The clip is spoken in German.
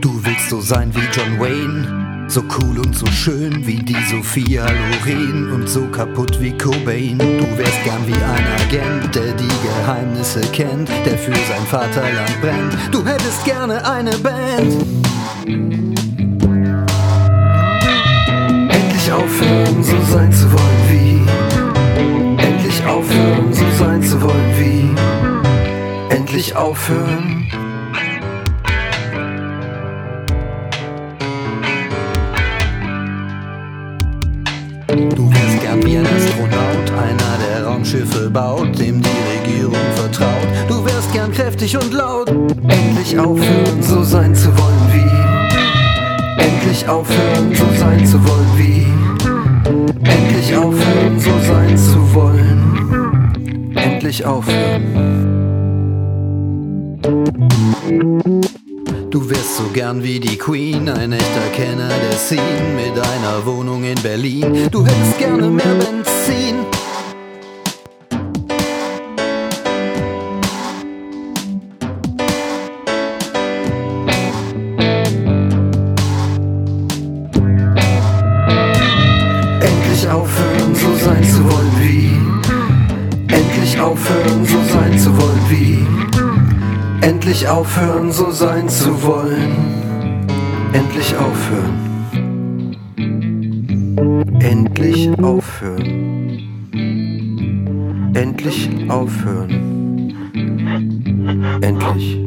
Du willst so sein wie John Wayne, so cool und so schön wie die Sophia Loren und so kaputt wie Cobain. Du wärst gern wie ein Agent, der die Geheimnisse kennt, der für sein Vaterland brennt. Du hättest gerne eine Band. Endlich aufhören, so sein zu wollen Endlich aufhören. Du wärst gern wie ein Astronaut, einer der Raumschiffe baut, dem die Regierung vertraut. Du wärst gern kräftig und laut. Endlich aufhören, so sein zu wollen wie. Endlich aufhören, so sein zu wollen wie. Endlich aufhören, so sein zu wollen. Endlich aufhören. Du wärst so gern wie die Queen, ein echter Kenner der Scene mit einer Wohnung in Berlin. Du hättest gerne mehr Benzin. Endlich aufhören, so sein zu wollen wie. Endlich aufhören, so sein zu wollen wie. Endlich aufhören, so sein zu wollen. Endlich aufhören. Endlich aufhören. Endlich aufhören. Endlich